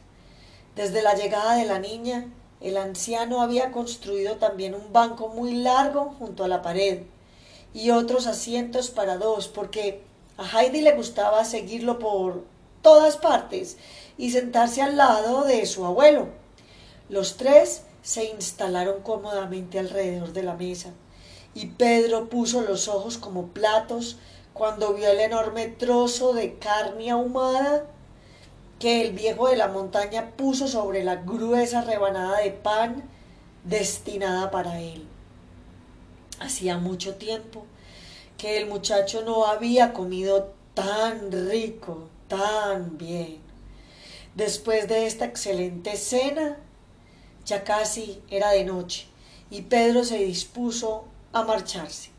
Desde la llegada de la niña, el anciano había construido también un banco muy largo junto a la pared y otros asientos para dos, porque a Heidi le gustaba seguirlo por todas partes y sentarse al lado de su abuelo. Los tres se instalaron cómodamente alrededor de la mesa y Pedro puso los ojos como platos cuando vio el enorme trozo de carne ahumada que el viejo de la montaña puso sobre la gruesa rebanada de pan destinada para él. Hacía mucho tiempo que el muchacho no había comido tan rico, tan bien. Después de esta excelente cena, ya casi era de noche, y Pedro se dispuso a marcharse.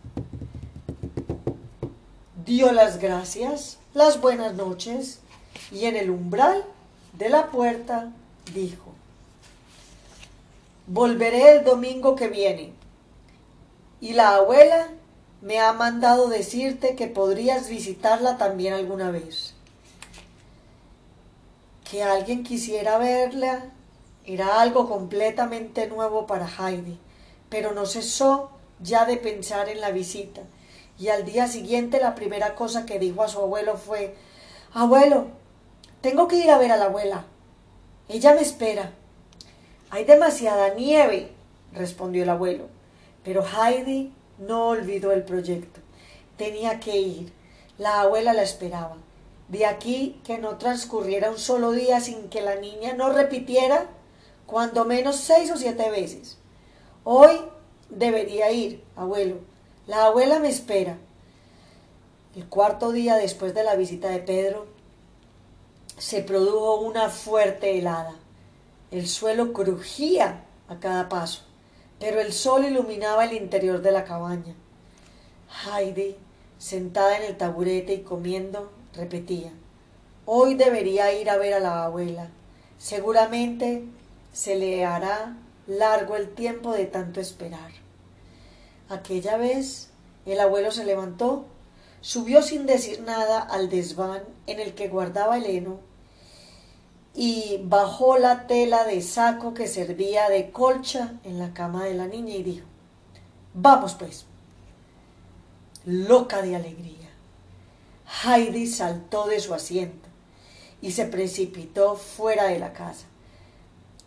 Dio las gracias, las buenas noches, y en el umbral de la puerta dijo, Volveré el domingo que viene, y la abuela me ha mandado decirte que podrías visitarla también alguna vez. Que alguien quisiera verla era algo completamente nuevo para Heidi, pero no cesó ya de pensar en la visita. Y al día siguiente la primera cosa que dijo a su abuelo fue Abuelo, tengo que ir a ver a la abuela. Ella me espera. Hay demasiada nieve, respondió el abuelo. Pero Heidi no olvidó el proyecto. Tenía que ir. La abuela la esperaba. De aquí que no transcurriera un solo día sin que la niña no repitiera cuando menos seis o siete veces. Hoy debería ir, abuelo. La abuela me espera. El cuarto día después de la visita de Pedro, se produjo una fuerte helada. El suelo crujía a cada paso, pero el sol iluminaba el interior de la cabaña. Heidi, sentada en el taburete y comiendo, repetía, Hoy debería ir a ver a la abuela. Seguramente se le hará largo el tiempo de tanto esperar. Aquella vez el abuelo se levantó, subió sin decir nada al desván en el que guardaba el heno y bajó la tela de saco que servía de colcha en la cama de la niña y dijo, vamos pues, loca de alegría. Heidi saltó de su asiento y se precipitó fuera de la casa.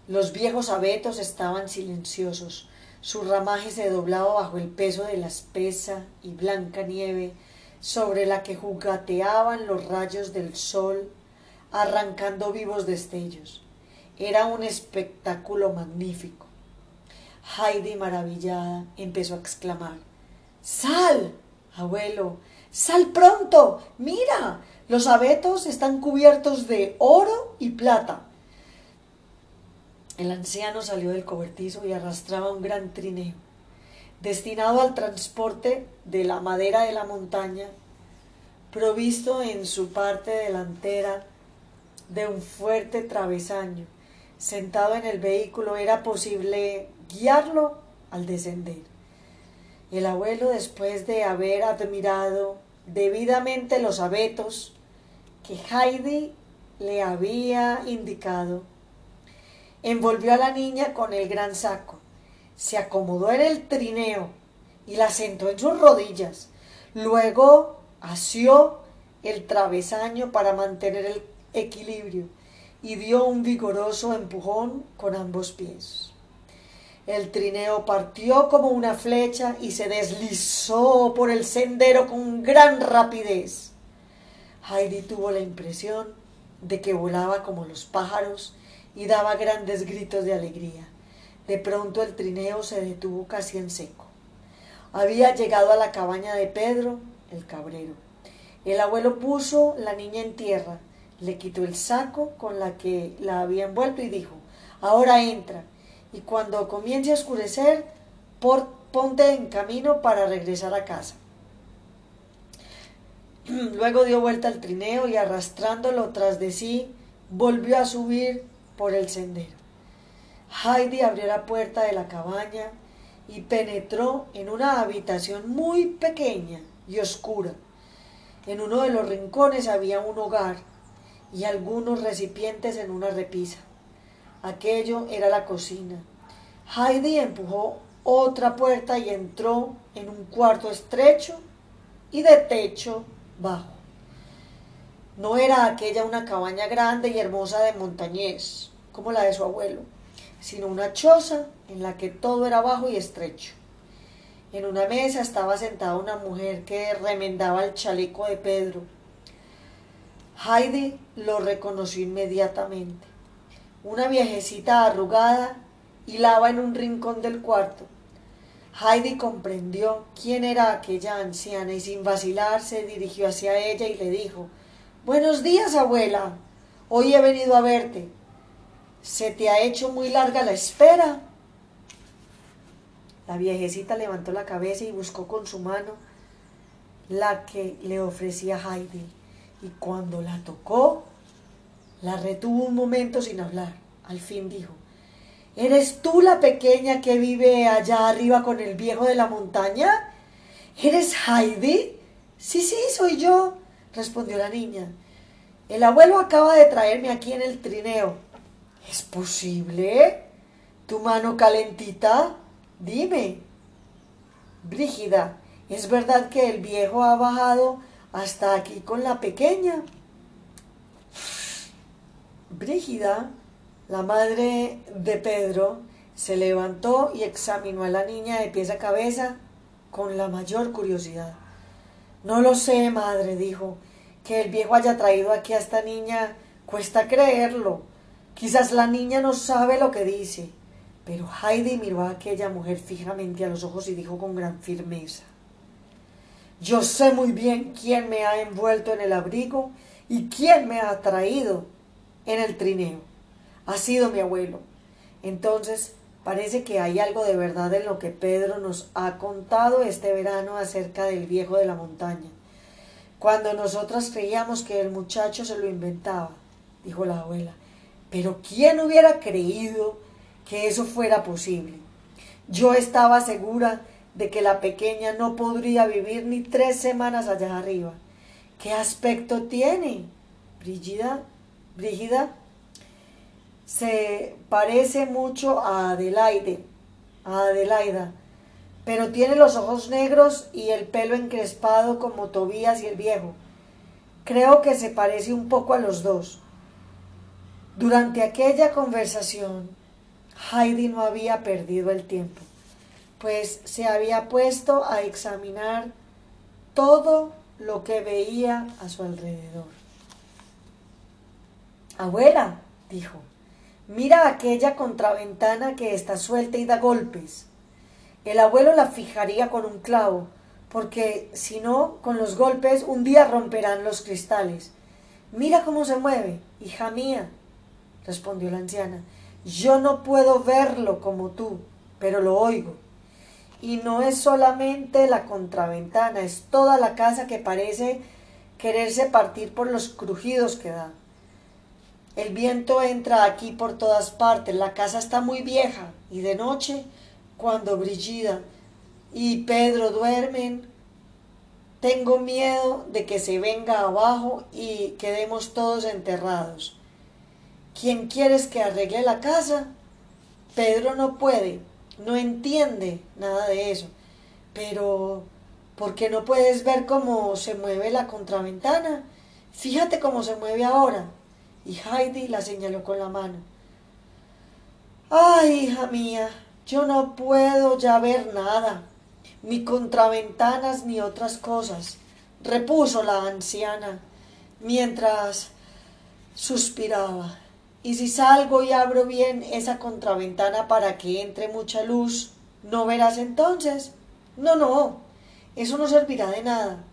Los viejos abetos estaban silenciosos, su ramaje se doblaba bajo el peso de la espesa y blanca nieve sobre la que jugateaban los rayos del sol, arrancando vivos destellos. Era un espectáculo magnífico. Heidi, maravillada, empezó a exclamar Sal, abuelo, sal pronto. Mira, los abetos están cubiertos de oro y plata. El anciano salió del cobertizo y arrastraba un gran trineo, destinado al transporte de la madera de la montaña, provisto en su parte delantera de un fuerte travesaño. Sentado en el vehículo era posible guiarlo al descender. El abuelo, después de haber admirado debidamente los abetos que Heidi le había indicado, envolvió a la niña con el gran saco, se acomodó en el trineo y la sentó en sus rodillas. Luego asió el travesaño para mantener el equilibrio y dio un vigoroso empujón con ambos pies. El trineo partió como una flecha y se deslizó por el sendero con gran rapidez. Heidi tuvo la impresión de que volaba como los pájaros y daba grandes gritos de alegría. De pronto el trineo se detuvo casi en seco. Había llegado a la cabaña de Pedro, el cabrero. El abuelo puso la niña en tierra, le quitó el saco con la que la había envuelto y dijo, ahora entra, y cuando comience a oscurecer, ponte en camino para regresar a casa. Luego dio vuelta al trineo y arrastrándolo tras de sí, volvió a subir por el sendero. Heidi abrió la puerta de la cabaña y penetró en una habitación muy pequeña y oscura. En uno de los rincones había un hogar y algunos recipientes en una repisa. Aquello era la cocina. Heidi empujó otra puerta y entró en un cuarto estrecho y de techo bajo. No era aquella una cabaña grande y hermosa de montañés, como la de su abuelo, sino una choza en la que todo era bajo y estrecho. En una mesa estaba sentada una mujer que remendaba el chaleco de Pedro. Heidi lo reconoció inmediatamente. Una viejecita arrugada hilaba en un rincón del cuarto. Heidi comprendió quién era aquella anciana y sin vacilar se dirigió hacia ella y le dijo Buenos días, abuela. Hoy he venido a verte. ¿Se te ha hecho muy larga la espera? La viejecita levantó la cabeza y buscó con su mano la que le ofrecía Heidi. Y cuando la tocó, la retuvo un momento sin hablar. Al fin dijo, ¿Eres tú la pequeña que vive allá arriba con el viejo de la montaña? ¿Eres Heidi? Sí, sí, soy yo, respondió la niña. El abuelo acaba de traerme aquí en el trineo. ¿Es posible? ¿Tu mano calentita? Dime. Brígida, ¿es verdad que el viejo ha bajado hasta aquí con la pequeña? Brígida, la madre de Pedro, se levantó y examinó a la niña de pies a cabeza con la mayor curiosidad. No lo sé, madre, dijo. Que el viejo haya traído aquí a esta niña cuesta creerlo. Quizás la niña no sabe lo que dice. Pero Heidi miró a aquella mujer fijamente a los ojos y dijo con gran firmeza Yo sé muy bien quién me ha envuelto en el abrigo y quién me ha traído en el trineo. Ha sido mi abuelo. Entonces, parece que hay algo de verdad en lo que Pedro nos ha contado este verano acerca del viejo de la montaña. Cuando nosotras creíamos que el muchacho se lo inventaba, dijo la abuela. Pero ¿quién hubiera creído que eso fuera posible? Yo estaba segura de que la pequeña no podría vivir ni tres semanas allá arriba. ¿Qué aspecto tiene? Brígida, Brígida, se parece mucho a Adelaide, a Adelaida, pero tiene los ojos negros y el pelo encrespado como Tobías y el viejo. Creo que se parece un poco a los dos. Durante aquella conversación, Heidi no había perdido el tiempo, pues se había puesto a examinar todo lo que veía a su alrededor. Abuela, dijo, mira aquella contraventana que está suelta y da golpes. El abuelo la fijaría con un clavo, porque si no, con los golpes un día romperán los cristales. Mira cómo se mueve, hija mía, respondió la anciana. Yo no puedo verlo como tú, pero lo oigo. Y no es solamente la contraventana, es toda la casa que parece quererse partir por los crujidos que da. El viento entra aquí por todas partes, la casa está muy vieja y de noche cuando Brigida y Pedro duermen, tengo miedo de que se venga abajo y quedemos todos enterrados. ¿Quién quieres que arregle la casa? Pedro no puede, no entiende nada de eso. Pero, ¿por qué no puedes ver cómo se mueve la contraventana? Fíjate cómo se mueve ahora. Y Heidi la señaló con la mano. Ay, hija mía, yo no puedo ya ver nada, ni contraventanas ni otras cosas, repuso la anciana, mientras suspiraba. Y si salgo y abro bien esa contraventana para que entre mucha luz, ¿no verás entonces? No, no, eso no servirá de nada.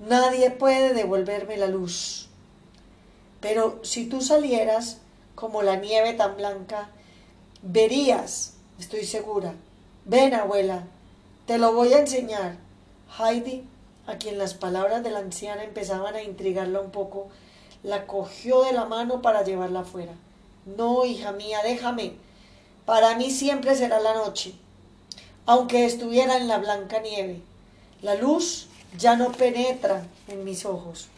Nadie puede devolverme la luz. Pero si tú salieras como la nieve tan blanca, verías estoy segura. Ven, abuela, te lo voy a enseñar. Heidi, a quien las palabras de la anciana empezaban a intrigarla un poco, la cogió de la mano para llevarla afuera. No, hija mía, déjame. Para mí siempre será la noche, aunque estuviera en la blanca nieve. La luz ya no penetra en mis ojos.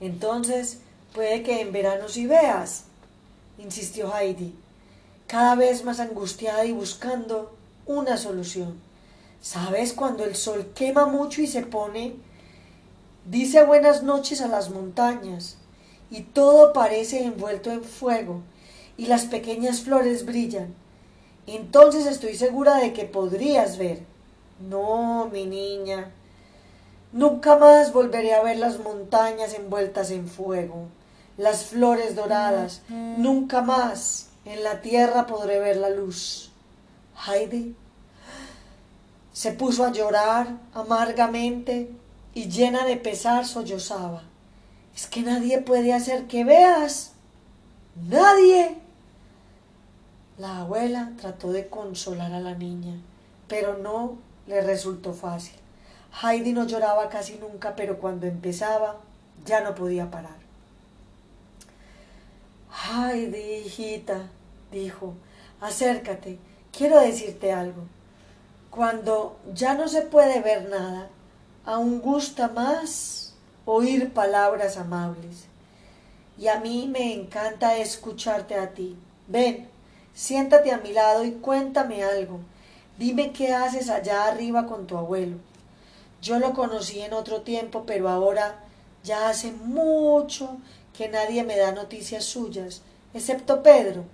Entonces, puede que en verano sí veas, insistió Heidi cada vez más angustiada y buscando una solución. ¿Sabes cuando el sol quema mucho y se pone? Dice buenas noches a las montañas y todo parece envuelto en fuego y las pequeñas flores brillan. Entonces estoy segura de que podrías ver. No, mi niña. Nunca más volveré a ver las montañas envueltas en fuego, las flores doradas. Nunca más. En la tierra podré ver la luz. Heidi se puso a llorar amargamente y llena de pesar sollozaba. Es que nadie puede hacer que veas. Nadie. La abuela trató de consolar a la niña, pero no le resultó fácil. Heidi no lloraba casi nunca, pero cuando empezaba ya no podía parar. Heidi, hijita, dijo, acércate, quiero decirte algo. Cuando ya no se puede ver nada, aún gusta más oír palabras amables. Y a mí me encanta escucharte a ti. Ven, siéntate a mi lado y cuéntame algo. Dime qué haces allá arriba con tu abuelo. Yo lo conocí en otro tiempo, pero ahora ya hace mucho que nadie me da noticias suyas, excepto Pedro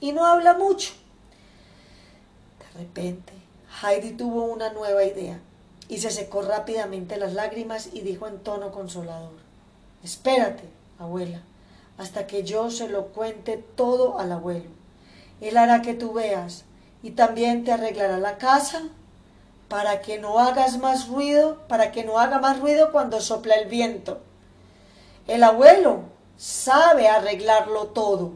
y no habla mucho. De repente, Heidi tuvo una nueva idea y se secó rápidamente las lágrimas y dijo en tono consolador, Espérate, abuela, hasta que yo se lo cuente todo al abuelo. Él hará que tú veas y también te arreglará la casa para que no hagas más ruido, para que no haga más ruido cuando sopla el viento. El abuelo sabe arreglarlo todo.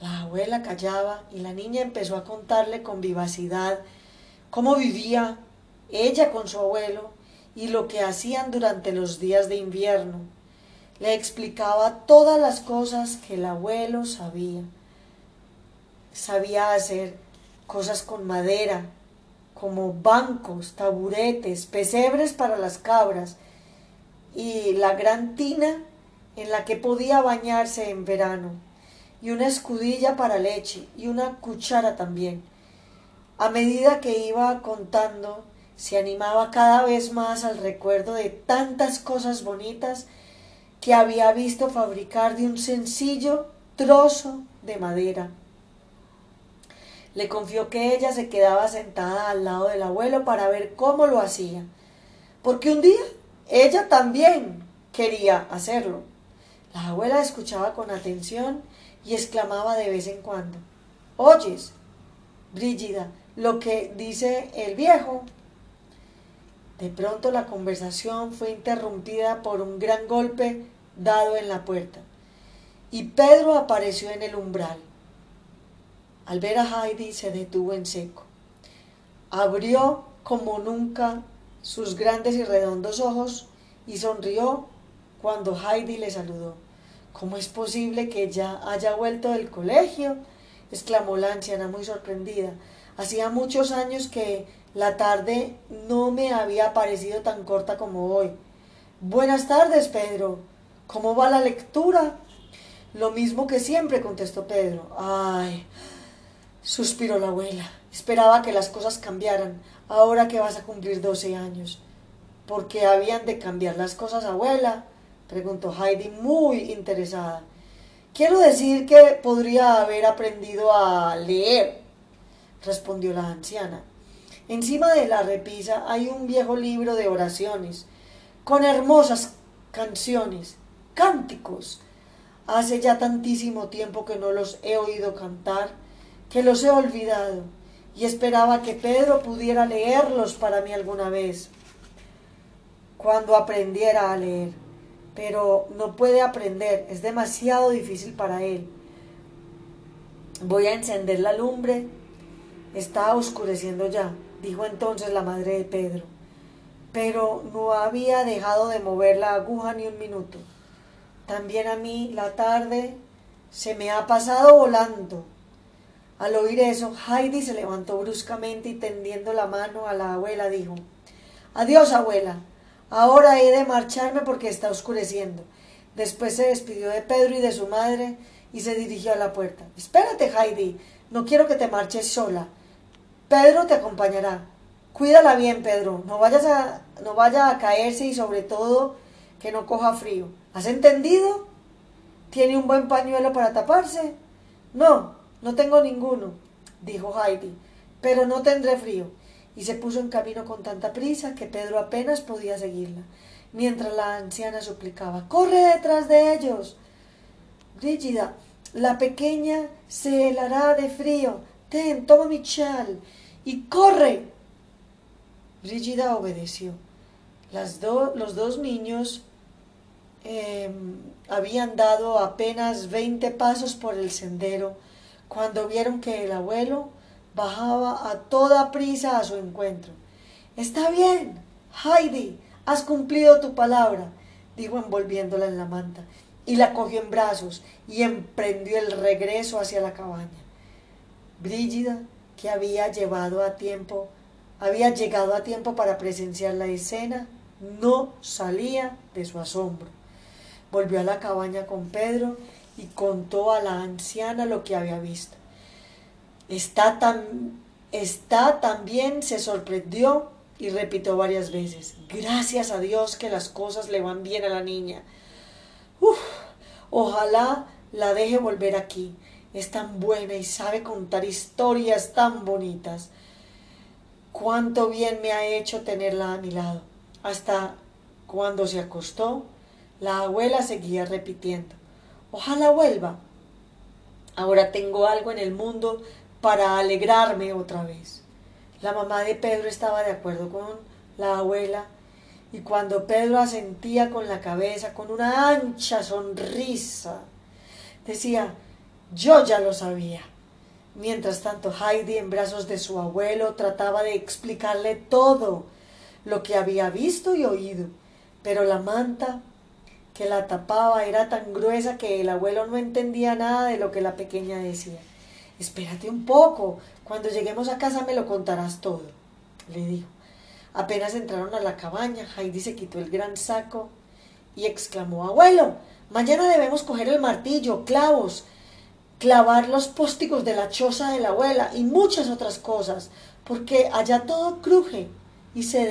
La abuela callaba y la niña empezó a contarle con vivacidad cómo vivía ella con su abuelo y lo que hacían durante los días de invierno. Le explicaba todas las cosas que el abuelo sabía. Sabía hacer cosas con madera, como bancos, taburetes, pesebres para las cabras y la gran tina en la que podía bañarse en verano y una escudilla para leche y una cuchara también. A medida que iba contando, se animaba cada vez más al recuerdo de tantas cosas bonitas que había visto fabricar de un sencillo trozo de madera. Le confió que ella se quedaba sentada al lado del abuelo para ver cómo lo hacía, porque un día ella también quería hacerlo. La abuela escuchaba con atención y exclamaba de vez en cuando, ¿oyes, Brígida, lo que dice el viejo? De pronto la conversación fue interrumpida por un gran golpe dado en la puerta, y Pedro apareció en el umbral. Al ver a Heidi se detuvo en seco. Abrió como nunca sus grandes y redondos ojos y sonrió cuando Heidi le saludó. ¿Cómo es posible que ya haya vuelto del colegio? exclamó la anciana muy sorprendida. Hacía muchos años que la tarde no me había parecido tan corta como hoy. Buenas tardes, Pedro. ¿Cómo va la lectura? Lo mismo que siempre, contestó Pedro. Ay, suspiró la abuela. Esperaba que las cosas cambiaran, ahora que vas a cumplir doce años. ¿Por qué habían de cambiar las cosas, abuela? preguntó Heidi muy interesada. Quiero decir que podría haber aprendido a leer, respondió la anciana. Encima de la repisa hay un viejo libro de oraciones, con hermosas canciones, cánticos. Hace ya tantísimo tiempo que no los he oído cantar, que los he olvidado, y esperaba que Pedro pudiera leerlos para mí alguna vez, cuando aprendiera a leer pero no puede aprender, es demasiado difícil para él. Voy a encender la lumbre. Está oscureciendo ya, dijo entonces la madre de Pedro. Pero no había dejado de mover la aguja ni un minuto. También a mí la tarde se me ha pasado volando. Al oír eso, Heidi se levantó bruscamente y tendiendo la mano a la abuela dijo Adiós, abuela. Ahora he de marcharme porque está oscureciendo. Después se despidió de Pedro y de su madre y se dirigió a la puerta. Espérate, Heidi, no quiero que te marches sola. Pedro te acompañará. Cuídala bien, Pedro. No vayas a, no vaya a caerse y sobre todo que no coja frío. ¿Has entendido? ¿Tiene un buen pañuelo para taparse? No, no tengo ninguno, dijo Heidi, pero no tendré frío y se puso en camino con tanta prisa que Pedro apenas podía seguirla, mientras la anciana suplicaba Corre detrás de ellos. Brígida, la pequeña se helará de frío. Ten, toma mi chal y corre. Brígida obedeció. Las los dos niños em, habían dado apenas veinte pasos por el sendero cuando vieron que el abuelo bajaba a toda prisa a su encuentro. Está bien, Heidi, has cumplido tu palabra, dijo envolviéndola en la manta, y la cogió en brazos y emprendió el regreso hacia la cabaña. Brígida, que había llevado a tiempo, había llegado a tiempo para presenciar la escena, no salía de su asombro. Volvió a la cabaña con Pedro y contó a la anciana lo que había visto. Está tan, está también, se sorprendió y repitió varias veces, gracias a Dios que las cosas le van bien a la niña. Uf, ojalá la deje volver aquí. Es tan buena y sabe contar historias tan bonitas. Cuánto bien me ha hecho tenerla a mi lado. Hasta cuando se acostó, la abuela seguía repitiendo, ojalá vuelva. Ahora tengo algo en el mundo para alegrarme otra vez. La mamá de Pedro estaba de acuerdo con la abuela y cuando Pedro asentía con la cabeza, con una ancha sonrisa, decía, yo ya lo sabía. Mientras tanto, Heidi, en brazos de su abuelo, trataba de explicarle todo lo que había visto y oído, pero la manta que la tapaba era tan gruesa que el abuelo no entendía nada de lo que la pequeña decía. Espérate un poco, cuando lleguemos a casa me lo contarás todo, le dijo. Apenas entraron a la cabaña, Heidi se quitó el gran saco y exclamó Abuelo, mañana debemos coger el martillo, clavos, clavar los póstigos de la choza de la abuela y muchas otras cosas, porque allá todo cruje y se